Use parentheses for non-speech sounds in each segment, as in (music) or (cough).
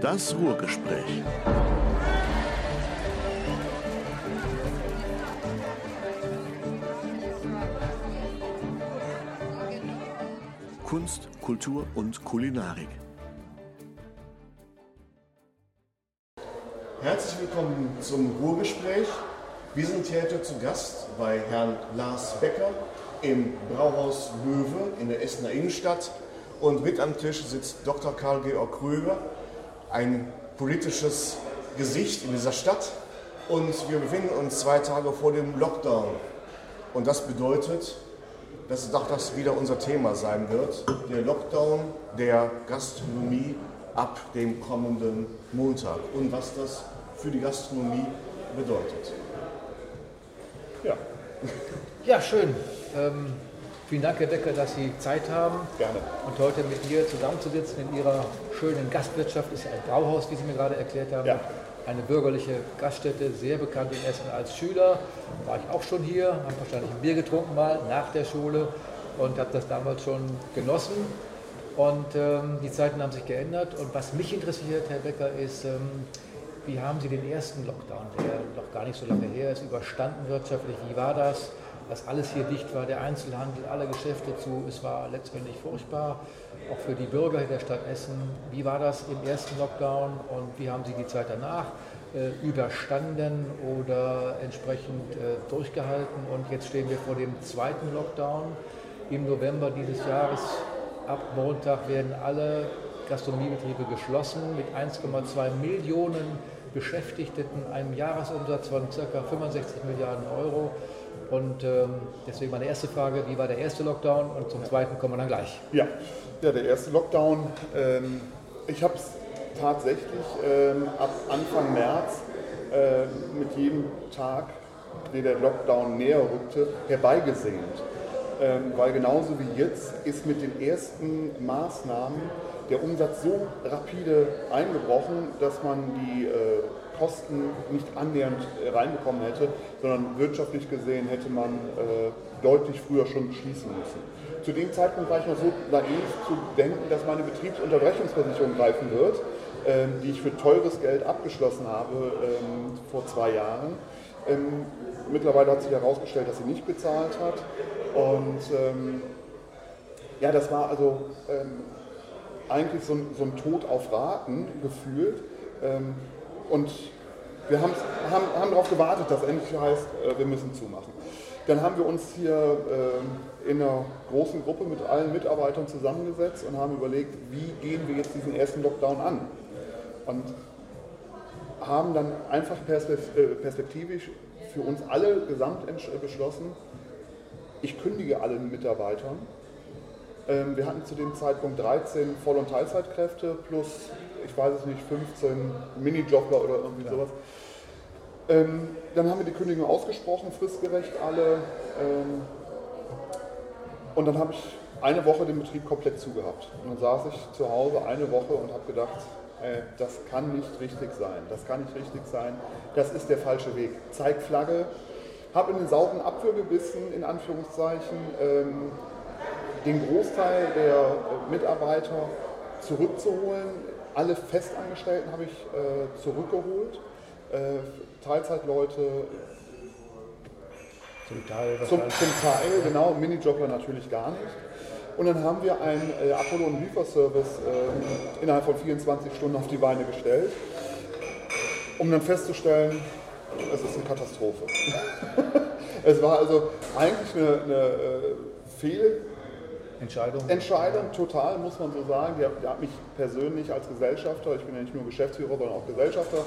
Das Ruhrgespräch. Kunst, Kultur und Kulinarik. Herzlich willkommen zum Ruhrgespräch. Wir sind heute zu Gast bei Herrn Lars Becker im Brauhaus Löwe in der Essener Innenstadt. Und mit am Tisch sitzt Dr. Karl-Georg Kröger, ein politisches Gesicht in dieser Stadt. Und wir befinden uns zwei Tage vor dem Lockdown. Und das bedeutet, dass auch das wieder unser Thema sein wird, der Lockdown der Gastronomie ab dem kommenden Montag und was das für die Gastronomie bedeutet. Ja, ja schön. Ähm, vielen Dank, Herr Becker, dass Sie Zeit haben. Gerne. Und heute mit mir zusammenzusitzen in Ihrer schönen Gastwirtschaft. Ist ja ein Brauhaus, wie Sie mir gerade erklärt haben. Ja. Eine bürgerliche Gaststätte, sehr bekannt in Essen als Schüler. War ich auch schon hier, habe wahrscheinlich ein Bier getrunken mal nach der Schule und habe das damals schon genossen. Und ähm, die Zeiten haben sich geändert. Und was mich interessiert, Herr Becker, ist, ähm, wie haben Sie den ersten Lockdown, der noch gar nicht so lange her ist, überstanden wirtschaftlich? Wie war das? Dass alles hier dicht war, der Einzelhandel, alle Geschäfte zu. Es war letztendlich furchtbar, auch für die Bürger der Stadt Essen. Wie war das im ersten Lockdown und wie haben Sie die Zeit danach äh, überstanden oder entsprechend äh, durchgehalten? Und jetzt stehen wir vor dem zweiten Lockdown im November dieses Jahres. Ab Montag werden alle Gastronomiebetriebe geschlossen mit 1,2 Millionen Beschäftigten, einem Jahresumsatz von ca. 65 Milliarden Euro. Und ähm, deswegen meine erste Frage, wie war der erste Lockdown? Und zum zweiten kommen wir dann gleich. Ja, ja der erste Lockdown, ähm, ich habe es tatsächlich ähm, ab Anfang März äh, mit jedem Tag, der der Lockdown näher rückte, herbeigesehnt. Ähm, weil genauso wie jetzt ist mit den ersten Maßnahmen der Umsatz so rapide eingebrochen, dass man die äh, Kosten nicht annähernd äh, reinbekommen hätte, sondern wirtschaftlich gesehen hätte man äh, deutlich früher schon schließen müssen. Zu dem Zeitpunkt war ich noch so naiv zu denken, dass meine Betriebsunterbrechungsversicherung greifen wird, ähm, die ich für teures Geld abgeschlossen habe ähm, vor zwei Jahren. Ähm, mittlerweile hat sich herausgestellt, dass sie nicht bezahlt hat. Und ja, das war also eigentlich so ein, Tod auf Raten gefühlt. Und wir haben, haben darauf gewartet, dass endlich heißt, äh, wir müssen zumachen. Dann haben wir uns hier äh, in einer großen Gruppe mit allen Mitarbeitern zusammengesetzt und haben überlegt, wie gehen wir jetzt diesen ersten Lockdown an. Und haben dann einfach äh, perspektivisch für uns alle gesamt beschlossen, ich kündige allen Mitarbeitern ähm, wir hatten zu dem Zeitpunkt 13 Voll- und Teilzeitkräfte plus, ich weiß es nicht, 15 Minijobler oder irgendwie ja. sowas. Ähm, dann haben wir die Kündigung ausgesprochen, fristgerecht alle. Ähm, und dann habe ich eine Woche den Betrieb komplett zugehabt. Und dann saß ich zu Hause eine Woche und habe gedacht, äh, das kann nicht richtig sein, das kann nicht richtig sein, das ist der falsche Weg. Zeig Flagge, habe in den sauren Apfel gebissen, in Anführungszeichen, ähm, den Großteil der äh, Mitarbeiter zurückzuholen. Alle Festangestellten habe ich äh, zurückgeholt. Äh, Teilzeitleute zum Teil, zum, zum, Teil, genau, Minijobler natürlich gar nicht. Und dann haben wir einen äh, Apollo- und Lieferservice äh, innerhalb von 24 Stunden auf die Beine gestellt, um dann festzustellen, es ist eine Katastrophe. (laughs) es war also eigentlich eine, eine äh, Fehl, Entscheidung? Entscheidung, total, muss man so sagen. Die hat, die hat mich persönlich als Gesellschafter, ich bin ja nicht nur Geschäftsführer, sondern auch Gesellschafter,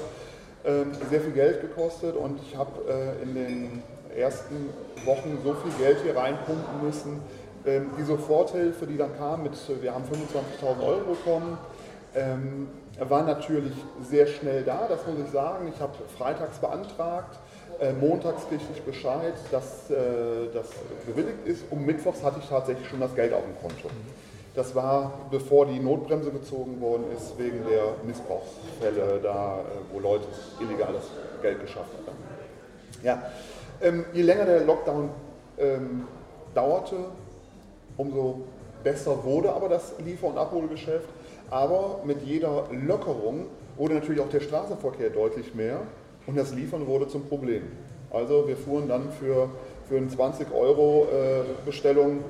ähm, sehr viel Geld gekostet und ich habe äh, in den ersten Wochen so viel Geld hier reinpumpen müssen. Ähm, die Soforthilfe, die dann kam, mit, wir haben 25.000 Euro bekommen, ähm, war natürlich sehr schnell da, das muss ich sagen. Ich habe freitags beantragt, montags kriegte ich Bescheid, dass äh, das bewilligt ist und mittwochs hatte ich tatsächlich schon das Geld auf dem Konto. Das war bevor die Notbremse gezogen worden ist, wegen der Missbrauchsfälle, da, äh, wo Leute illegales Geld geschafft haben. Ja, ähm, je länger der Lockdown ähm, dauerte, umso besser wurde aber das Liefer- und Abholgeschäft. Aber mit jeder Lockerung wurde natürlich auch der Straßenverkehr deutlich mehr und das Liefern wurde zum Problem. Also wir fuhren dann für, für eine 20 Euro äh, Bestellung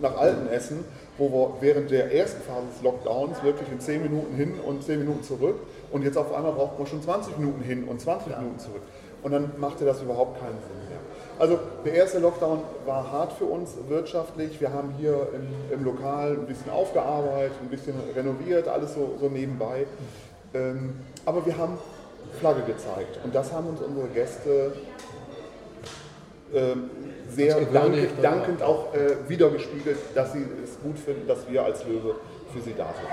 nach Altenessen, wo wir während der ersten Phase des Lockdowns wirklich in 10 Minuten hin und 10 Minuten zurück und jetzt auf einmal braucht man schon 20 Minuten hin und 20 Minuten zurück. Und dann machte das überhaupt keinen Sinn mehr. Also der erste Lockdown war hart für uns wirtschaftlich. Wir haben hier im, im Lokal ein bisschen aufgearbeitet, ein bisschen renoviert, alles so, so nebenbei. Ähm, aber wir haben Flagge gezeigt und das haben uns unsere Gäste ähm, sehr dank, dankend auch äh, wiedergespiegelt, dass sie es gut finden, dass wir als Löwe für sie da sind.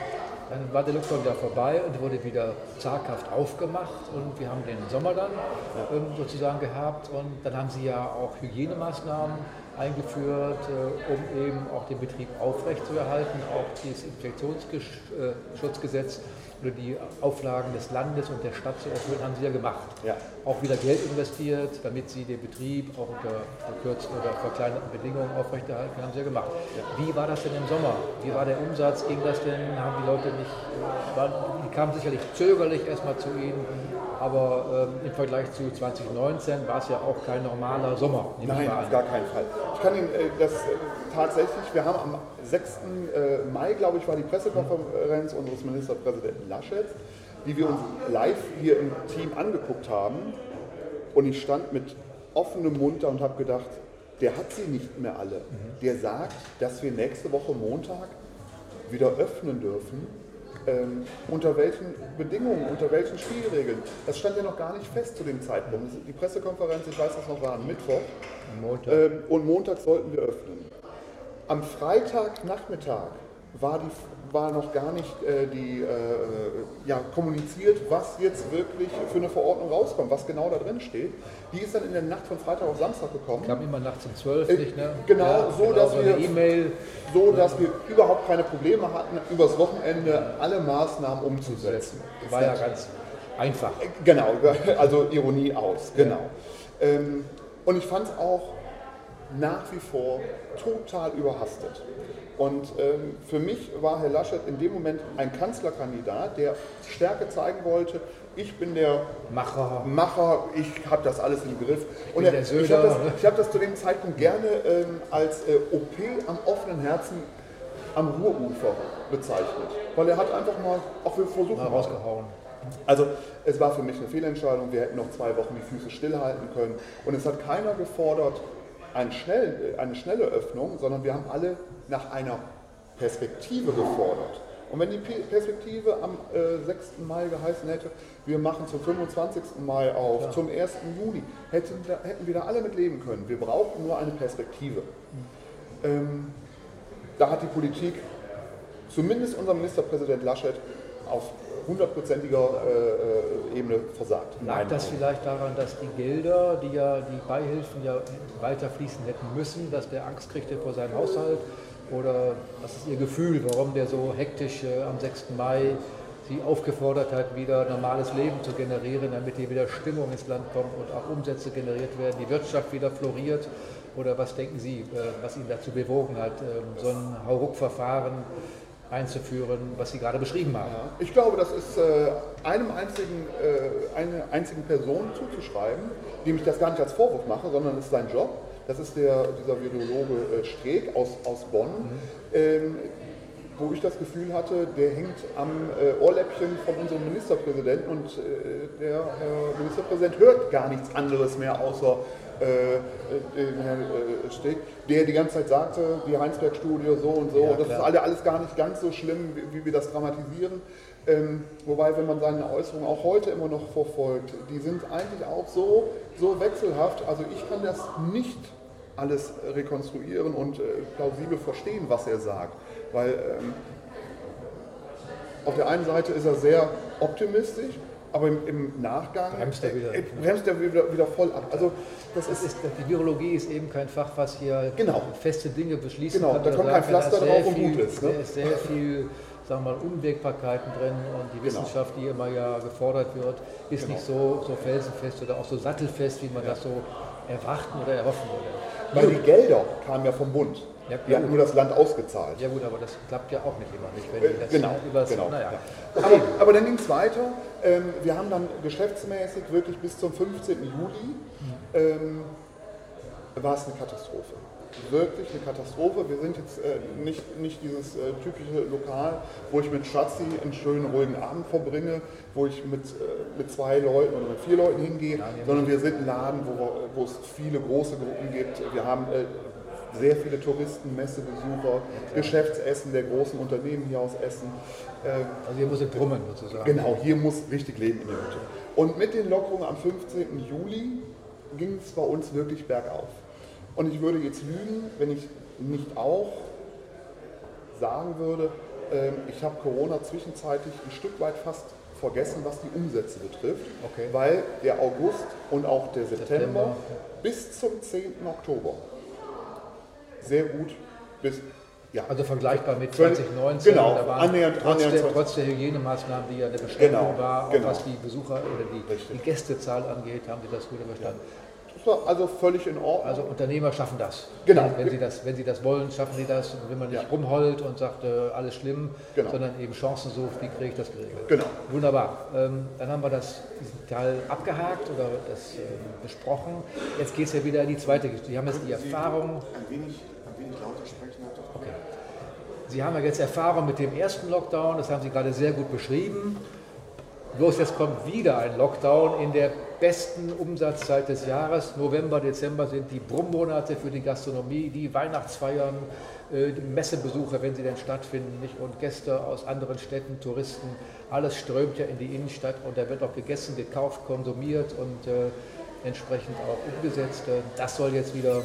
Dann war der Lockdown wieder vorbei und wurde wieder zaghaft aufgemacht und wir haben den Sommer dann ja. sozusagen gehabt und dann haben sie ja auch Hygienemaßnahmen eingeführt, äh, um eben auch den Betrieb aufrechtzuerhalten, auch das Infektionsschutzgesetz oder die Auflagen des Landes und der Stadt zu erfüllen, haben sie ja gemacht. Ja. Auch wieder Geld investiert, damit sie den Betrieb auch unter verkürzten oder verkleinerten Bedingungen aufrechterhalten, haben sie ja gemacht. Ja. Wie war das denn im Sommer? Wie war der Umsatz? Ging das denn? Haben die Leute nicht, waren, die kamen sicherlich zögerlich erstmal zu Ihnen, aber ähm, im Vergleich zu 2019 war es ja auch kein normaler Sommer. Nein, auf gar keinen Fall. Ich kann Ihnen äh, das äh, tatsächlich, wir haben am 6. Äh, Mai, glaube ich, war die Pressekonferenz unseres Ministerpräsidenten Laschet, die wir uns live hier im Team angeguckt haben. Und ich stand mit offenem Mund da und habe gedacht, der hat sie nicht mehr alle. Der sagt, dass wir nächste Woche Montag wieder öffnen dürfen ähm, unter welchen Bedingungen, unter welchen Spielregeln. Das stand ja noch gar nicht fest zu dem Zeitpunkt. Die Pressekonferenz, ich weiß das noch, war am Mittwoch. Montag. Ähm, und Montag sollten wir öffnen. Am Freitagnachmittag war, die, war noch gar nicht äh, die, äh, ja, kommuniziert, was jetzt wirklich für eine Verordnung rauskommt, was genau da drin steht. Die ist dann in der Nacht von Freitag auf Samstag gekommen. Kam immer nachts um 12, äh, nicht, ne? Genau, ja, so, genau, dass so wir, e so dass wir überhaupt keine Probleme hatten, übers Wochenende alle Maßnahmen umzusetzen. War ja ganz einfach. Äh, genau, also Ironie aus, genau. Ja. Ähm, und ich fand es auch nach wie vor total überhastet. Und ähm, für mich war Herr Laschet in dem Moment ein Kanzlerkandidat, der Stärke zeigen wollte. Ich bin der Macher, Macher ich habe das alles im Griff. Und er, ich habe das, hab das, zu dem Zeitpunkt gerne ähm, als äh, OP am offenen Herzen am Ruhrufer bezeichnet. Weil er hat einfach mal, auch wir versuchen mal rausgehauen. Also es war für mich eine Fehlentscheidung. Wir hätten noch zwei Wochen die Füße stillhalten können. Und es hat keiner gefordert, eine, schnell, eine schnelle Öffnung, sondern wir haben alle nach einer Perspektive gefordert. Und wenn die Perspektive am äh, 6. Mai geheißen hätte, wir machen zum 25. Mai auf, ja. zum 1. Juni, hätten, hätten wir da alle mit leben können. Wir brauchen nur eine Perspektive. Ähm, da hat die Politik, zumindest unser Ministerpräsident Laschet, auf hundertprozentiger äh, äh, Ebene versagt. Lag das vielleicht daran, dass die Gelder, die ja die Beihilfen ja weiter fließen hätten müssen, dass der Angst kriegte vor seinem Haushalt? Oder was ist Ihr Gefühl, warum der so hektisch äh, am 6. Mai Sie aufgefordert hat, wieder normales Leben zu generieren, damit hier wieder Stimmung ins Land kommt und auch Umsätze generiert werden, die Wirtschaft wieder floriert? Oder was denken Sie, äh, was ihn dazu bewogen hat, ähm, so ein Hauruck-Verfahren einzuführen, was Sie gerade beschrieben haben. Ja, ich glaube, das ist äh, einem einzigen, äh, einer einzigen Person zuzuschreiben, dem ich das gar nicht als Vorwurf mache, sondern es ist sein Job. Das ist der, dieser Virologe äh, Streeck aus, aus Bonn, mhm. ähm, wo ich das Gefühl hatte, der hängt am äh, Ohrläppchen von unserem Ministerpräsidenten und äh, der Herr Ministerpräsident hört gar nichts anderes mehr außer äh, äh, den Herrn äh, Steg, der die ganze Zeit sagte, die Heinsberg-Studie so und so, ja, das ist alle, alles gar nicht ganz so schlimm, wie, wie wir das dramatisieren. Ähm, wobei, wenn man seine Äußerungen auch heute immer noch verfolgt, die sind eigentlich auch so, so wechselhaft. Also ich kann das nicht alles rekonstruieren und äh, plausibel verstehen, was er sagt. Weil ähm, auf der einen Seite ist er sehr optimistisch, aber im, im Nachgang bremst er wieder, äh, bremst er wieder, wieder voll ab. Also das ist, ist, die Virologie ist eben kein Fach, was hier genau. feste Dinge beschließen genau. kann. Da kommt kein Pflaster drauf und gut ist. Ne? Da ist sehr viel sagen wir mal, Unwägbarkeiten drin und die genau. Wissenschaft, die immer ja gefordert wird, ist genau. nicht so, so felsenfest oder auch so sattelfest, wie man ja. das so erwarten oder erhoffen würde. Weil die Gelder kamen ja vom Bund. Ja, Wir hatten gut. nur das Land ausgezahlt. Ja gut, aber das klappt ja auch nicht immer nicht. Wenn Äh, die das genau, übers, genau. Naja. Ja. Aber, aber dann ging es weiter. Ähm, wir haben dann geschäftsmäßig wirklich bis zum 15. Juli ähm, war es eine Katastrophe. Wirklich eine Katastrophe. Wir sind jetzt äh, nicht, nicht dieses äh, typische Lokal, wo ich mit Schatzi einen schönen ruhigen Abend verbringe, wo ich mit, äh, mit zwei Leuten oder mit vier Leuten hingehe, sondern wir sind ein Laden, wo, wo es viele große Gruppen gibt. Wir haben äh, sehr viele Touristen, Messebesucher, Geschäftsessen der großen Unternehmen hier aus Essen. Äh, Also hier muss es brummen sozusagen. Genau, hier muss richtig Leben in der Hütte. Und mit den Lockerungen am 15. Juli ging es bei uns wirklich bergauf. Und ich würde jetzt lügen, wenn ich nicht auch sagen würde, ähm, ich habe Corona zwischenzeitlich ein Stück weit fast vergessen, was die Umsätze betrifft, Okay. weil der August und auch der September, September. bis zum 10. Oktober sehr gut bis ja, Also vergleichbar mit Völlig- 2019. genau, da waren annähernd- trotz, annähernd der, 20. trotz der Hygienemaßnahmen, die ja eine Beschränkung Genau, war, auch genau. was die Besucher oder die, die Gästezahl angeht, haben sie das gut überstanden. Das war also völlig in Ordnung. Also Unternehmer schaffen das. Genau. Wenn sie das, wenn sie das wollen, schaffen sie das. Und wenn man nicht Ja. rumheult und sagt, äh, alles schlimm, Genau. sondern eben Chancen sucht, wie kriege ich das geregelt. Genau. Wunderbar. Ähm, dann haben wir das, diesen Teil abgehakt oder das ähm, besprochen. Jetzt geht es ja wieder in die zweite Geschichte. Sie haben jetzt die Erfahrung, Ein wenig, ein wenig lauter sprechen. Okay. Sie haben ja jetzt Erfahrung mit dem ersten Lockdown, das haben Sie gerade sehr gut beschrieben. Bloß jetzt kommt wieder ein Lockdown in der besten Umsatzzeit des Jahres. November, Dezember sind die Brummmonate für die Gastronomie, die Weihnachtsfeiern, äh, die Messebesuche, wenn sie denn stattfinden, nicht? und Gäste aus anderen Städten, Touristen. Alles strömt ja in die Innenstadt und da wird auch gegessen, gekauft, konsumiert und äh, entsprechend auch umgesetzt. Äh, Das soll jetzt wieder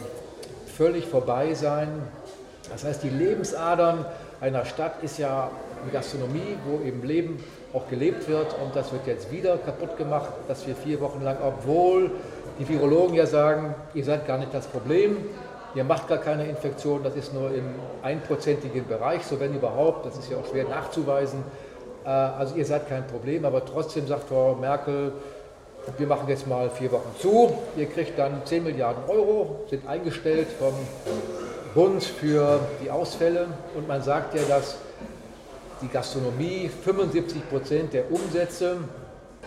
völlig vorbei sein. Das heißt, die Lebensadern einer Stadt ist ja die Gastronomie, wo eben Leben auch gelebt wird. Und das wird jetzt wieder kaputt gemacht, dass wir vier Wochen lang, obwohl die Virologen ja sagen, ihr seid gar nicht das Problem, ihr macht gar keine Infektion, das ist nur im einprozentigen Bereich, so wenn überhaupt, das ist ja auch schwer nachzuweisen. Äh, Also ihr seid kein Problem, aber trotzdem sagt Frau Merkel, wir machen jetzt mal vier Wochen zu, ihr kriegt dann 10 Milliarden Euro, sind eingestellt vom Bund für die Ausfälle. Und man sagt ja, dass die Gastronomie 75 Prozent der Umsätze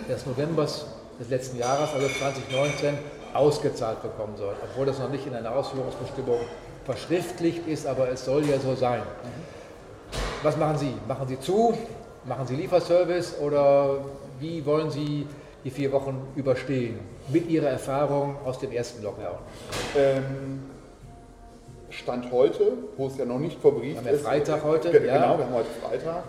des Novembers des letzten Jahres, also 2019, ausgezahlt bekommen soll, obwohl das noch nicht in einer Ausführungsbestimmung verschriftlicht ist, aber es soll ja so sein. Was machen Sie? Machen Sie zu? Machen Sie Lieferservice oder wie wollen Sie die vier Wochen überstehen mit Ihrer Erfahrung aus dem ersten Lockdown? Ähm, Stand heute, wo es ja noch nicht verbrieft ist. Freitag heute, Ge- ja. Genau, wir haben heute Freitag.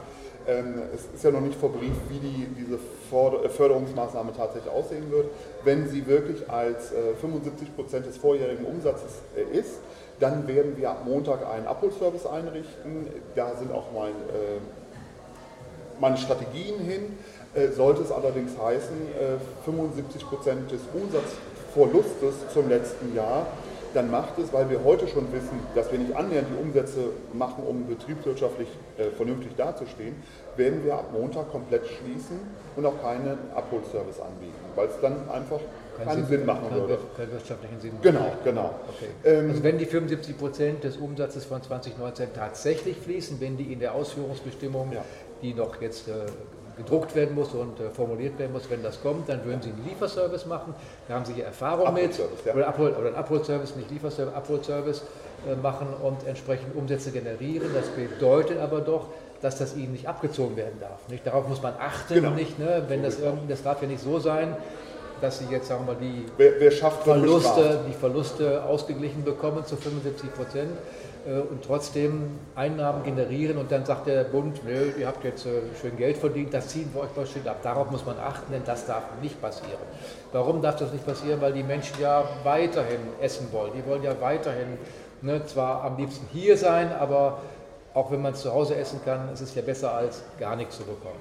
Ähm, es ist ja noch nicht verbrieft, wie die, diese äh, Förderungsmaßnahme tatsächlich aussehen wird. Wenn sie wirklich als äh, 75 Prozent des vorjährigen Umsatzes äh, ist, dann werden wir ab Montag einen Abholservice einrichten. Da sind auch mein, äh, meine Strategien hin. Äh, sollte es allerdings heißen, äh, 75 Prozent des Umsatzverlustes zum letzten Jahr, dann macht es, weil wir heute schon wissen, dass wir nicht annähernd die Umsätze machen, um betriebswirtschaftlich äh, vernünftig dazustehen, werden wir ab Montag komplett schließen und auch keinen Abholservice anbieten, weil es dann einfach keinen Sinn machen keinen würde. keinen wirtschaftlichen Sinn. Genau, genau. Okay. Ähm, also wenn die 75 Prozent des Umsatzes von 2019 tatsächlich fließen, wenn die in der Ausführungsbestimmung, Ja. die noch jetzt äh, gedruckt werden muss und äh, formuliert werden muss, wenn das kommt, dann würden sie einen Lieferservice machen. Da haben sie hier Erfahrung mit. Ja. Oder, Abhol, oder einen Abholservice, nicht Lieferservice, Abholservice äh, machen und entsprechend Umsätze generieren. Das bedeutet aber doch, dass das ihnen nicht abgezogen werden darf. Nicht? Darauf muss man achten. Genau. Nicht, ne? Wenn das, irgendwie- das darf ja nicht so sein, dass sie jetzt, sagen wir mal, die Wer, wer Verluste, die Verluste ausgeglichen bekommen zu 75 Prozent und trotzdem Einnahmen generieren und dann sagt der Bund, nö, ihr habt jetzt äh, schön Geld verdient, das ziehen wir euch mal schön ab. Darauf muss man achten, denn das darf nicht passieren. Warum darf das nicht passieren? Weil die Menschen ja weiterhin essen wollen. Die wollen ja weiterhin ne, zwar am liebsten hier sein, aber auch wenn man zu Hause essen kann, ist es ja besser als gar nichts zu bekommen.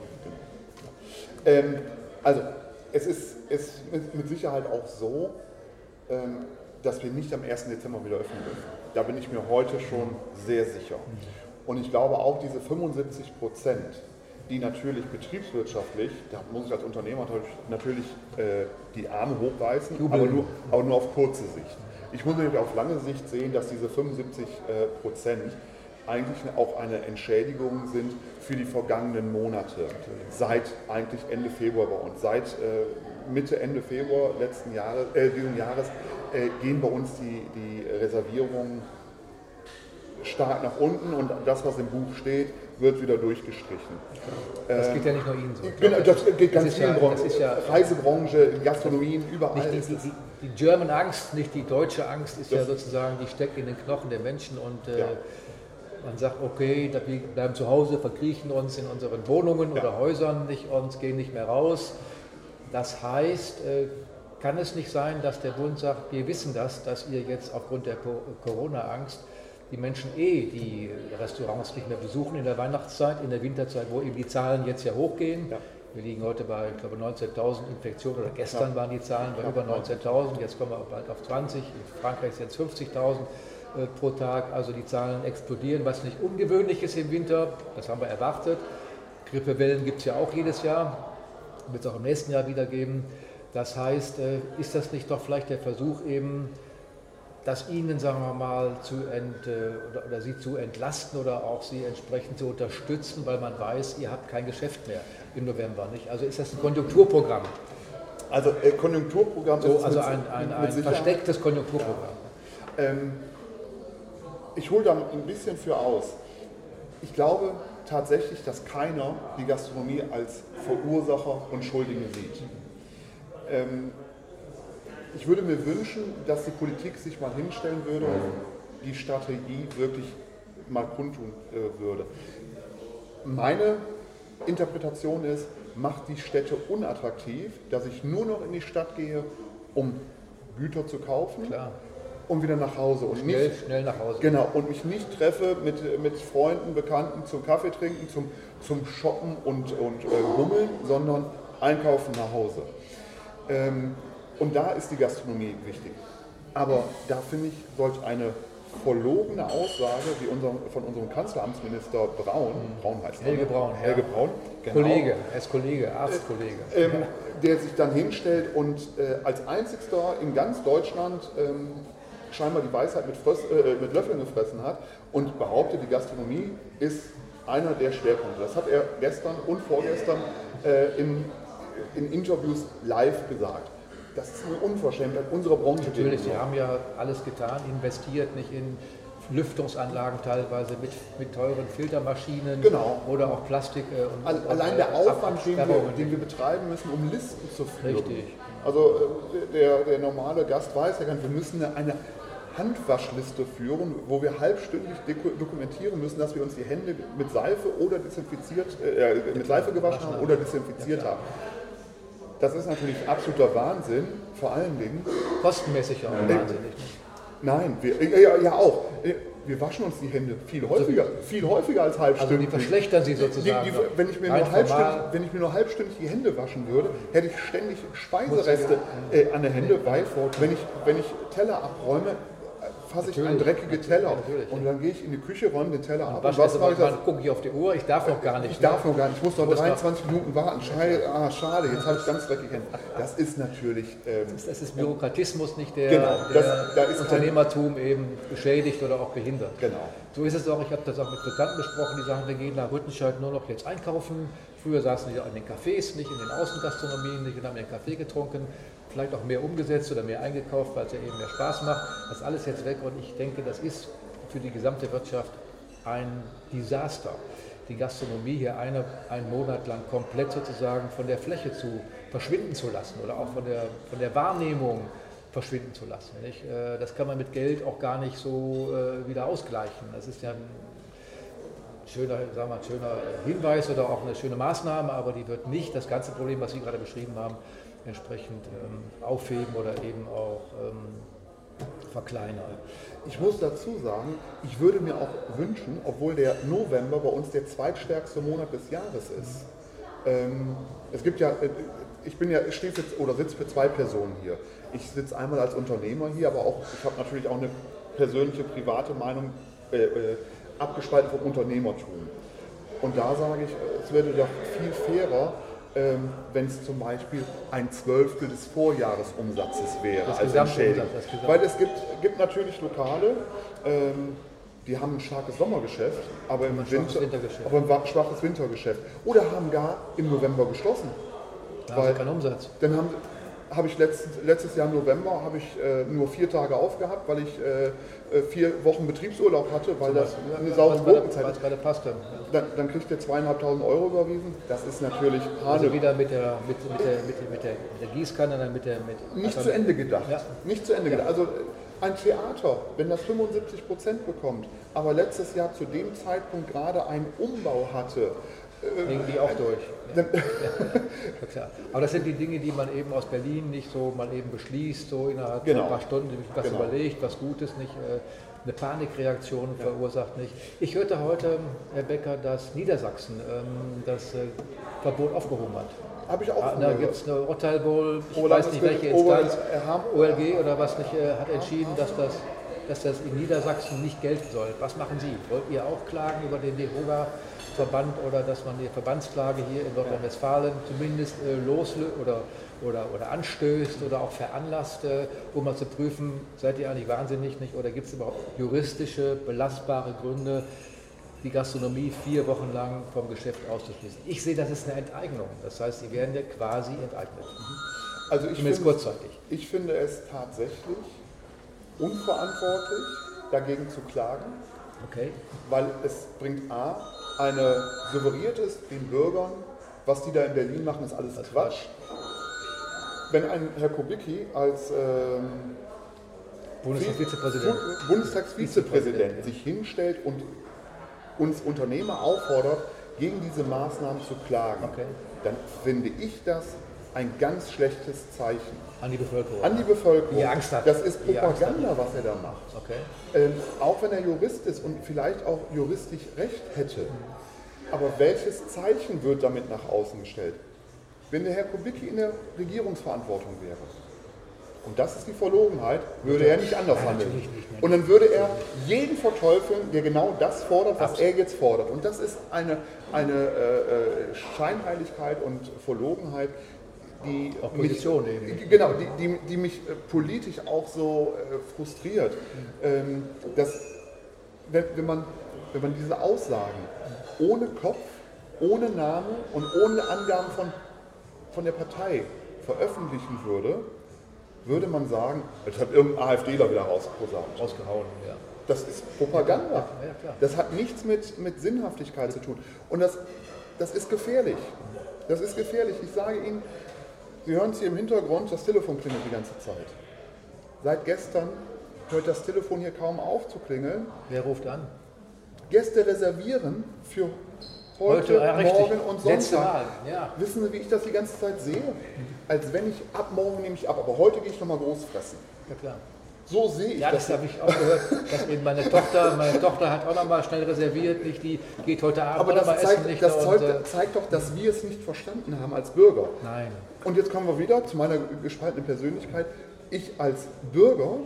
Ähm, also, es ist, ist mit, mit Sicherheit auch so, ähm, dass wir nicht am 1. Dezember wieder öffnen dürfen. Da bin ich mir heute schon sehr sicher. Und ich glaube auch diese 75 Prozent, die natürlich betriebswirtschaftlich, da muss ich als Unternehmer natürlich, äh, die Arme hochreißen, aber nur, aber nur auf kurze Sicht. Ich muss natürlich auf lange Sicht sehen, dass diese 75 äh, Prozent eigentlich auch eine Entschädigung sind für die vergangenen Monate. Seit eigentlich Ende Februar bei uns. Seit äh, Mitte, Ende Februar letzten Jahres, äh, diesen Jahres äh, gehen bei uns die, die Reservierungen stark nach unten und das, was im Buch steht, wird wieder durchgestrichen. Das geht ja nicht nur Ihnen so. Genau, das geht ganz ist vielen ja- Branchen. das ja- Reisebranche, Gastronomien, überall Nicht die, die, die, die German Angst, nicht die deutsche Angst, ist ja Das- sozusagen, die steckt in den Knochen der Menschen und äh, Ja. man sagt, okay, wir bleiben zu Hause, verkriechen uns in unseren Wohnungen Ja. oder Häusern nicht und gehen nicht mehr raus. Das heißt, äh, kann es nicht sein, dass der Bund sagt, wir wissen das, dass ihr jetzt aufgrund der Co- Corona-Angst die Menschen eh die Restaurants nicht mehr besuchen in der Weihnachtszeit, in der Winterzeit, wo eben die Zahlen jetzt ja hochgehen. Ja. Wir liegen heute bei, ich glaube, 19.000 Infektionen oder gestern waren die Zahlen bei über 19.000, jetzt kommen wir bald auf 20, in Frankreich sind es 50.000 äh, pro Tag, also die Zahlen explodieren, was nicht ungewöhnlich ist im Winter, das haben wir erwartet. Grippewellen gibt es ja auch jedes Jahr, wird es auch im nächsten Jahr wieder geben. Das heißt, äh, ist das nicht doch vielleicht der Versuch eben, das Ihnen, sagen wir mal, zu ent, äh, oder, oder Sie zu entlasten oder auch Sie entsprechend zu unterstützen, weil man weiß, ihr habt kein Geschäft mehr im November, nicht? Also ist das ein Konjunkturprogramm, Also äh, Konjunkturprogramm so, ist also mit- ein, ein, ein verstecktes Konjunkturprogramm. Ähm, ich hole da ein bisschen für aus. Ich glaube tatsächlich, dass keiner die Gastronomie als Verursacher und Schuldige sieht. Ähm, ich würde mir wünschen, dass die Politik sich mal hinstellen würde und die Strategie wirklich mal kundtun äh, würde. Meine Interpretation ist, macht die Städte unattraktiv, dass ich nur noch in die Stadt gehe, um Güter zu kaufen Klar. und wieder nach Hause und Schnell, nicht schnell nach Hause. genau und mich nicht treffe mit, mit Freunden, Bekannten zum Kaffee trinken, zum, zum Shoppen und, und äh, Bummeln, sondern einkaufen nach Hause. Ähm, und da ist die Gastronomie wichtig. Aber da finde ich, solch eine verlogene Aussage wie unser, von unserem Kanzleramtsminister Braun, Braun heißt er, Helge ne? Braun, ja. Helge Braun, genau, Kollege, er ist Kollege, Arztkollege. ähm, der sich dann hinstellt und äh, als einzigster in ganz Deutschland ähm, scheinbar die Weisheit mit, Fröss, äh, mit Löffeln gefressen hat und behauptet, die Gastronomie ist einer der Schwerpunkte. Das hat er gestern und vorgestern äh, in, in Interviews live gesagt. Das ist eine Unverschämtheit unserer Branche. Natürlich, sie haben ja alles getan, investiert, nicht in Lüftungsanlagen teilweise mit, mit teuren Filtermaschinen Genau. oder auch Plastik. äh, Und, Al- und, Allein äh, der Aufwand, den wir, den wir betreiben müssen, um Listen zu führen. Richtig. Also äh, der, der normale Gast weiß ja gar nicht, wir müssen eine, eine Handwaschliste führen, wo wir halbstündig doku- dokumentieren müssen, dass wir uns die Hände mit Seife oder desinfiziert, äh, mit Seife gewaschen haben oder desinfiziert haben. Das ist natürlich absoluter Wahnsinn, vor allen Dingen. Kostenmäßig auch wahnsinnig. nicht? Nein, wir, äh, ja, ja auch. Äh, Wir waschen uns die Hände viel häufiger, viel häufiger als Also halbstündig. die verschlechtern sie Die, sozusagen. die, noch. wenn, ich mir nur halbstündig, formal. wenn ich mir nur halbstündig die Hände waschen würde, hätte ich ständig Speisereste äh, an der Hände, weil wenn ich, wenn ich Teller abräume, äh, fasse ich an Natürlich. dreckige Teller und dann gehe ich in die Küche, räume den Teller ab. Und Was, mache ich das? dann gucke ich auf die Uhr, ich darf noch gar nicht. Ich darf noch gar nicht, ich muss noch Muss noch. 23 Minuten warten. Schade, ah, schade jetzt habe ich ganz dreckige Hände. Das ist natürlich... Ähm, Das ist Bürokratismus, nicht der, Genau, der das- da ist kein- Unternehmertum eben beschädigt oder auch behindert. genau. So ist es auch, ich habe das auch mit Bekannten besprochen, die sagen, wir gehen nach Rüttenscheid nur noch jetzt einkaufen. Früher saßen die an den Cafés, nicht in den Außengastronomien, nicht und haben ihren Kaffee getrunken, vielleicht auch mehr umgesetzt oder mehr eingekauft, weil es ja eben mehr Spaß macht. Das ist alles jetzt weg und ich denke, das ist für die gesamte Wirtschaft ein Desaster. Die Gastronomie hier eine, einen Monat lang komplett sozusagen von der Fläche zu verschwinden zu lassen oder auch von der, von der Wahrnehmung verschwinden zu lassen. Nicht? Äh, Das kann man mit Geld auch gar nicht so äh, wieder ausgleichen. Das ist ja ein schöner, sagen wir, schöner Hinweis oder auch eine schöne Maßnahme, aber die wird nicht das ganze Problem, was Sie gerade beschrieben haben, entsprechend ähm, aufheben oder eben auch ähm, verkleinern. Ich muss dazu sagen, ich würde mir auch wünschen, obwohl der November bei uns der zweitstärkste Monat des Jahres ist. Ähm, es gibt ja, äh, ich bin ja, ich stehe für, oder sitze für zwei Personen hier. Ich sitze einmal als Unternehmer hier, aber auch, ich habe natürlich auch eine persönliche, private Meinung äh, äh, abgespalten vom Unternehmertum. Und da sage ich, es wäre doch viel fairer, ähm, wenn es zum Beispiel ein Zwölftel des Vorjahresumsatzes wäre Das als Gesamtumsatz, Entschädigung. Weil es gibt, gibt natürlich Lokale, ähm, die haben ein starkes Sommergeschäft, aber im ein schwaches Winter, Wintergeschäft. aber ein wa- schwaches Wintergeschäft. Oder haben gar im November geschlossen. Da Weil- keinen Umsatz. Dann haben habe ich letztes, letztes Jahr im November habe ich äh, nur vier Tage aufgehabt, weil ich äh, äh, vier Wochen Betriebsurlaub hatte, weil das eine saure Was bei der- Gurkenzeit ist. gerade passte. Dann, dann kriegt ihr zweieinhalbtausend Euro überwiesen. Das ist natürlich Also Hane. wieder mit der, mit, mit der, mit mit der, mit der Gießkanne, dann mit der, mit Nicht also zu Ende gedacht. Ja. Nicht zu Ende gedacht. Also äh, ein Theater, wenn das 75 Prozent bekommt, aber letztes Jahr zu dem Zeitpunkt gerade einen Umbau hatte, Legen die auch durch. Ja. Ja, klar. Aber das sind die Dinge, die man eben aus Berlin nicht so mal eben beschließt, so innerhalb Genau. ein paar Stunden sich was Genau. überlegt, was Gutes nicht, äh, eine Panikreaktion verursacht nicht. Ich hörte heute, Herr Becker, dass Niedersachsen ähm, das äh, Verbot aufgehoben hat. habe ich auch Ah, Da gibt es eine Urteil wohl, ich Oberlandes- weiß nicht welche Instanz, äh, OLG oder was nicht, hat entschieden, dass das, dass das in Niedersachsen nicht gelten soll. Was machen Sie? Wollt ihr auch klagen über den DEHOGA-Verband oder dass man die Verbandsklage hier in Nordrhein-Westfalen zumindest äh, loslöst oder, oder, oder anstößt oder auch veranlasst, äh, um mal zu prüfen, seid ihr eigentlich wahnsinnig nicht oder gibt es überhaupt juristische, belastbare Gründe, die Gastronomie vier Wochen lang vom Geschäft auszuschließen. Ich sehe, das ist eine Enteignung. Das heißt, sie werden ja quasi enteignet. Also ich Zumindest finde, kurzzeitig. ich finde es tatsächlich unverantwortlich, dagegen zu klagen, Okay? weil es bringt A, eine suggeriert es den Bürgern, was die da in Berlin machen, ist alles ist Quatsch. Wenn ein Herr Kubicki als ähm, Bundesvizepräsident. Bu- Bundestagsvizepräsident sich hinstellt und uns Unternehmer auffordert, gegen diese Maßnahmen zu klagen, Okay. dann finde ich das ein ganz schlechtes Zeichen An die Bevölkerung. an die Bevölkerung. Die Angst hat. Das ist Propaganda, was er da macht. Okay. Ähm, auch wenn er Jurist ist und vielleicht auch juristisch recht hätte. Aber welches Zeichen wird damit nach außen gestellt? Wenn der Herr Kubicki in der Regierungsverantwortung wäre, und das ist die Verlogenheit, würde er nicht anders handeln. natürlich nicht, nein. Und dann würde er jeden verteufeln, der genau das fordert, was er jetzt fordert. Und das ist eine, eine äh, äh, Scheinheiligkeit und Verlogenheit, die Opposition mich, eben. Genau, die, die, die mich äh, politisch auch so äh, frustriert. Ähm, dass, wenn, wenn, man, wenn man diese Aussagen ohne Kopf, ohne Name und ohne Angaben von, von der Partei veröffentlichen würde, würde man sagen, das hat irgendein AfDler wieder rausposaunt. Rausgehauen, ja. Das ist Propaganda. Ja. Das hat nichts mit, mit Sinnhaftigkeit zu tun. Und das, das ist gefährlich. Das ist gefährlich. Ich sage Ihnen, Sie hören es hier im Hintergrund, das Telefon klingelt die ganze Zeit. Seit gestern hört das Telefon hier kaum auf zu klingeln. Wer ruft an? Gäste reservieren für heute, ja, richtig. morgen und Sonntag. Ja. Wissen Sie, wie ich das die ganze Zeit sehe? Als wenn ich ab morgen nehme ich ab, aber heute gehe ich nochmal groß fressen. Ja, klar. So sehe ich Ja, das das. habe ich auch gehört, dass eben meine Tochter, meine Tochter hat auch noch mal schnell reserviert, nicht die geht heute Abend Aber das, essen, zeigt, nicht das und, zeigt, äh, zeigt doch, dass wir es nicht verstanden haben als Bürger. Nein. Und jetzt kommen wir wieder zu meiner gespaltenen Persönlichkeit. Ich als Bürger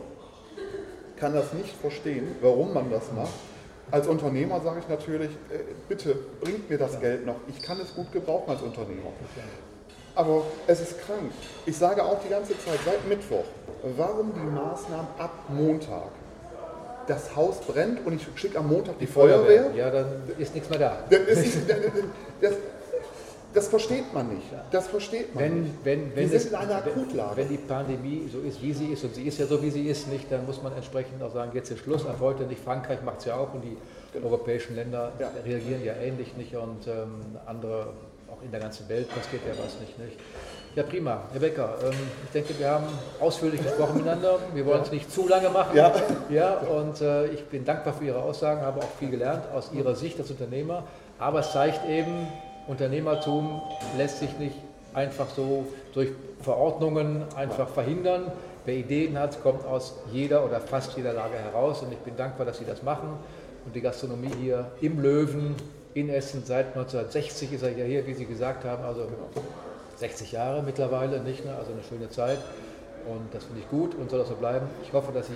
kann das nicht verstehen, warum man das macht. Als Unternehmer sage ich natürlich, äh, bitte bringt mir das Geld noch. Ich kann es gut gebrauchen als Unternehmer. Aber es ist krank. Ich sage auch die ganze Zeit, seit Mittwoch, warum die Maßnahmen ab Montag? Das Haus brennt und ich schicke am Montag die, Feuerwehr. Ja, dann ist nichts mehr da. Das, ist, (laughs) das, das versteht man nicht. Das versteht man Wenn, nicht. wenn, wenn, Wir es, sind in einer wenn, Akutlage. wenn die Pandemie so ist, wie sie ist, und sie ist ja so, wie sie ist, nicht, dann muss man entsprechend auch sagen, jetzt ist Schluss, ab heute nicht. Frankreich macht es ja auch und die europäischen Länder Ja. reagieren ja ähnlich nicht und ähm, andere, auch in der ganzen Welt passiert ja was nicht. nicht. Ja, prima. Herr Becker, ähm, ich denke, wir haben ausführlich gesprochen miteinander. Wir wollen es nicht zu lange machen. Ja. ja und äh, ich bin dankbar für Ihre Aussagen, habe auch viel gelernt aus Ihrer Sicht als Unternehmer. Aber es zeigt eben, Unternehmertum lässt sich nicht einfach so durch Verordnungen einfach verhindern. Wer Ideen hat, kommt aus jeder oder fast jeder Lage heraus. Und ich bin dankbar, dass Sie das machen. Und die Gastronomie hier im Löwen in Essen seit 1960 ist er ja hier, wie Sie gesagt haben, also 60 Jahre mittlerweile, nicht? Ne? Also eine schöne Zeit. Und das finde ich gut und soll auch so bleiben. Ich hoffe, dass Sie